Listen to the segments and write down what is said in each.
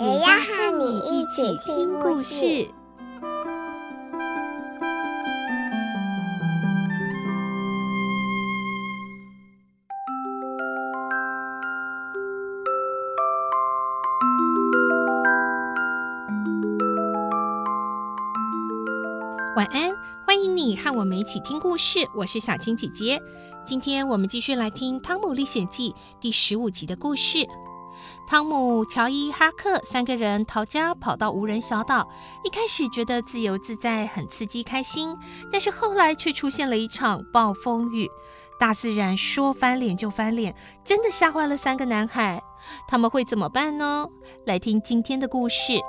也要和你一起听故事。晚安，欢迎你和我们一起听故事。我是小青姐姐，今天我们继续来听《汤姆历险记》第十五集的故事。汤姆、乔伊、哈克三个人逃家，跑到无人小岛。一开始觉得自由自在，很刺激开心，但是后来却出现了一场暴风雨，大自然说翻脸就翻脸，真的吓坏了三个男孩。他们会怎么办呢？来听今天的故事。《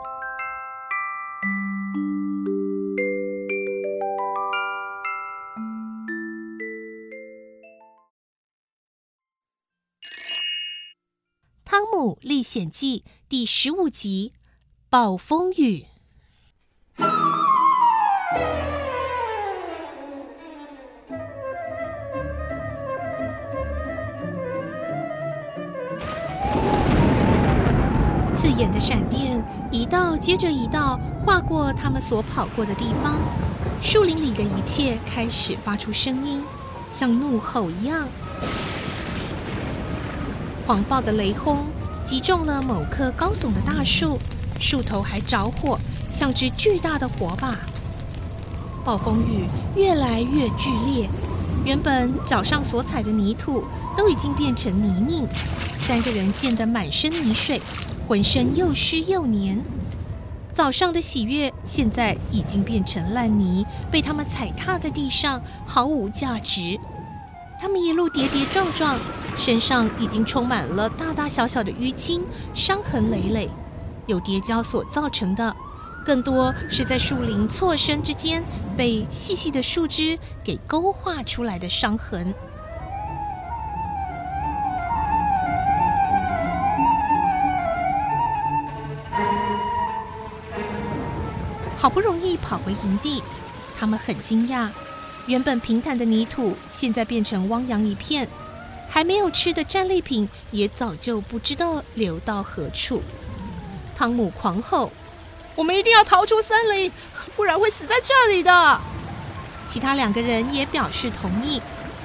汤姆历险记》第十五集：暴风雨。刺眼的闪电一道接着一道划过他们所跑过的地方，树林里的一切开始发出声音，像怒吼一样。狂暴的雷轰击中了某棵高耸的大树，树头还着火，像只巨大的火把。暴风雨越来越剧烈，原本脚上所踩的泥土都已经变成泥泞，三个人溅得满身泥水，浑身又湿又黏。早上的喜悦现在已经变成烂泥，被他们踩踏在地上，毫无价值。他们一路跌跌撞撞，身上已经充满了大大小小的淤青，伤痕累累，有跌跤所造成的，更多是在树林错身之间被细细的树枝给勾画出来的伤痕。好不容易跑回营地，他们很惊讶。原本平坦的泥土，现在变成汪洋一片，还没有吃的战利品也早就不知道流到何处。汤姆狂吼：“我们一定要逃出森林，不然会死在这里的！”其他两个人也表示同意。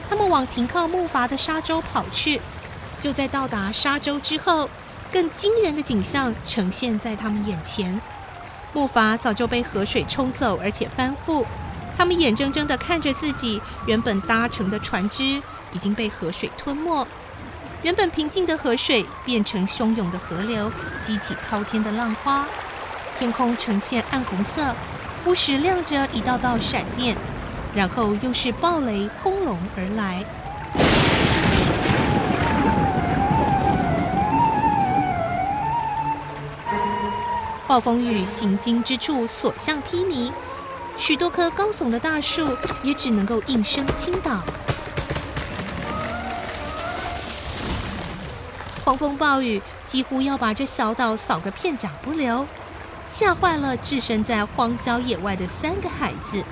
他们往停靠木筏的沙洲跑去。就在到达沙洲之后，更惊人的景象呈现在他们眼前：木筏早就被河水冲走，而且翻覆。他们眼睁睁地看着自己原本搭乘的船只已经被河水吞没，原本平静的河水变成汹涌的河流，激起滔天的浪花。天空呈现暗红色，不时亮着一道道闪电，然后又是暴雷轰隆而来。暴风雨行经之处，所向披靡。许多棵高耸的大树也只能够应声倾倒。狂风暴雨几乎要把这小岛扫个片甲不留，吓坏了置身在荒郊野外的三个孩子。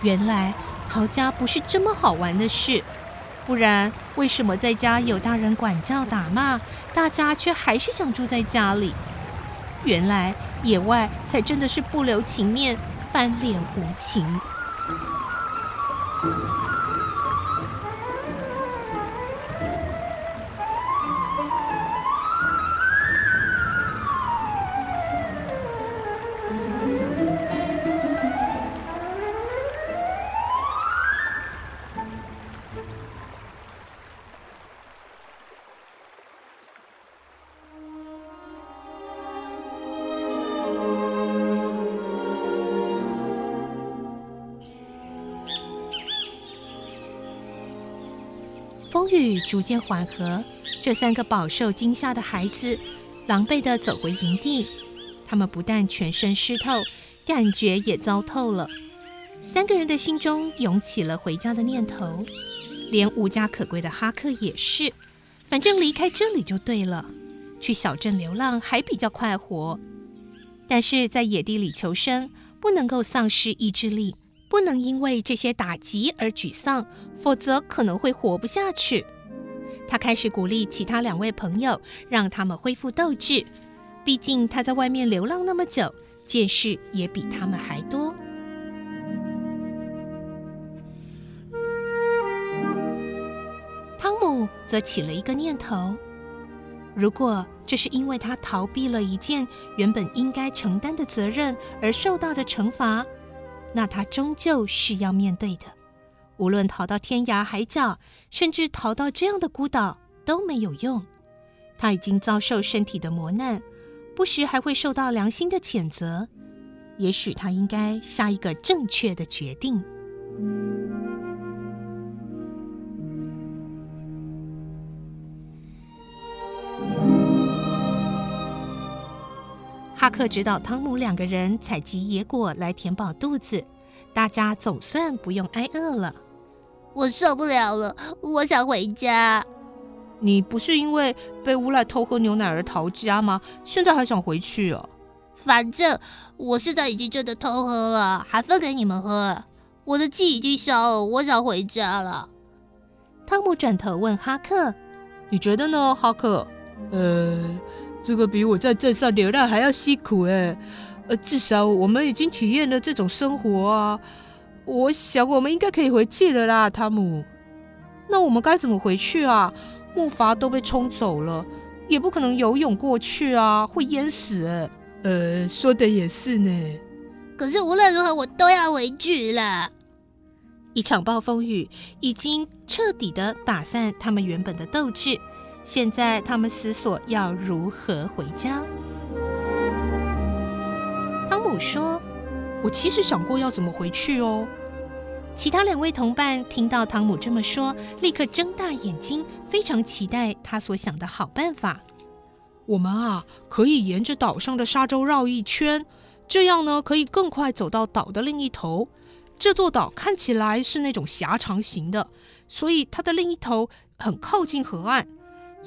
原来逃家不是这么好玩的事，不然为什么在家有大人管教打骂，大家却还是想住在家里？原来野外才真的是不留情面。翻脸无情。雨逐渐缓和，这三个饱受惊吓的孩子狼狈地走回营地，他们不但全身湿透，感觉也糟透了。三个人的心中涌起了回家的念头，连无家可归的哈克也是。反正离开这里就对了，去小镇流浪还比较快活。但是在野地里求生，不能够丧失意志力，不能因为这些打击而沮丧，否则可能会活不下去。他开始鼓励其他两位朋友，让他们恢复斗志。毕竟他在外面流浪那么久，见识也比他们还多。汤姆则起了一个念头：如果这是因为他逃避了一件原本应该承担的责任而受到的惩罚，那他终究是要面对的。无论逃到天涯海角，甚至逃到这样的孤岛都没有用。他已经遭受身体的磨难，不时还会受到良心的谴责。也许他应该下一个正确的决定。哈克指导汤姆两个人采集野果来填饱肚子，大家总算不用挨饿了。我受不了了，我想回家。你不是因为被诬赖偷喝牛奶而逃家吗？现在还想回去哦？反正我现在已经真的偷喝了，还分给你们喝。我的气已经消了，我想回家了。汤姆转头问哈克：“你觉得呢，哈克？”呃，这个比我在镇上流浪还要辛苦哎。呃，至少我们已经体验了这种生活啊。我想我们应该可以回去了啦，汤姆。那我们该怎么回去啊？木筏都被冲走了，也不可能游泳过去啊，会淹死欸。呃，说的也是呢。可是无论如何，我都要回去了。一场暴风雨已经彻底的打散他们原本的斗志，现在他们思索要如何回家。汤姆说：“我其实想过要怎么回去哦。”其他两位同伴听到汤姆这么说，立刻睁大眼睛，非常期待他所想的好办法。我们啊，可以沿着岛上的沙洲绕一圈，这样呢，可以更快走到岛的另一头。这座岛看起来是那种狭长型的，所以它的另一头很靠近河岸。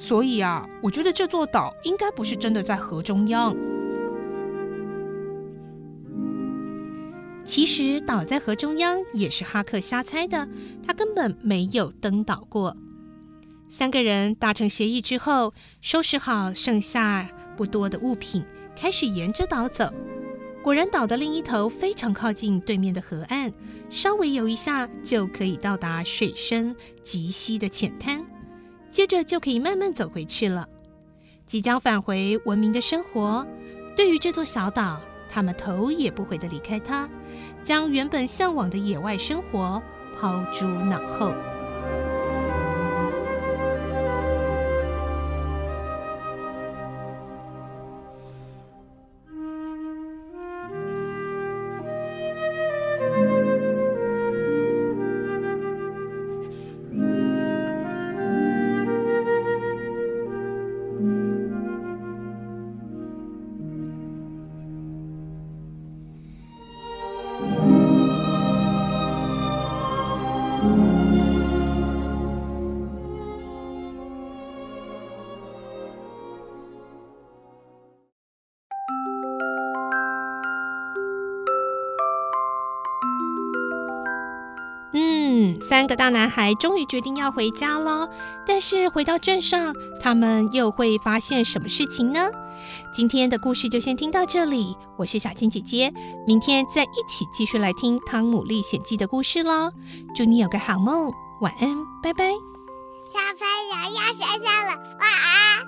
所以啊，我觉得这座岛应该不是真的在河中央。其实岛在河中央也是哈克瞎猜的，他根本没有登岛过。三个人达成协议之后，收拾好剩下不多的物品，开始沿着岛走。果然，岛的另一头非常靠近对面的河岸，稍微游一下就可以到达水深及膝的浅滩，接着就可以慢慢走回去了。即将返回文明的生活，对于这座小岛，他们头也不回地离开它，将原本向往的野外生活抛诸脑后。三个大男孩终于决定要回家了，但是回到镇上，他们又会发现什么事情呢？今天的故事就先听到这里，我是小青姐姐，明天再一起继续来听《汤姆历险记》的故事喽。祝你有个好梦，晚安，拜拜。小朋友要睡觉了，晚安。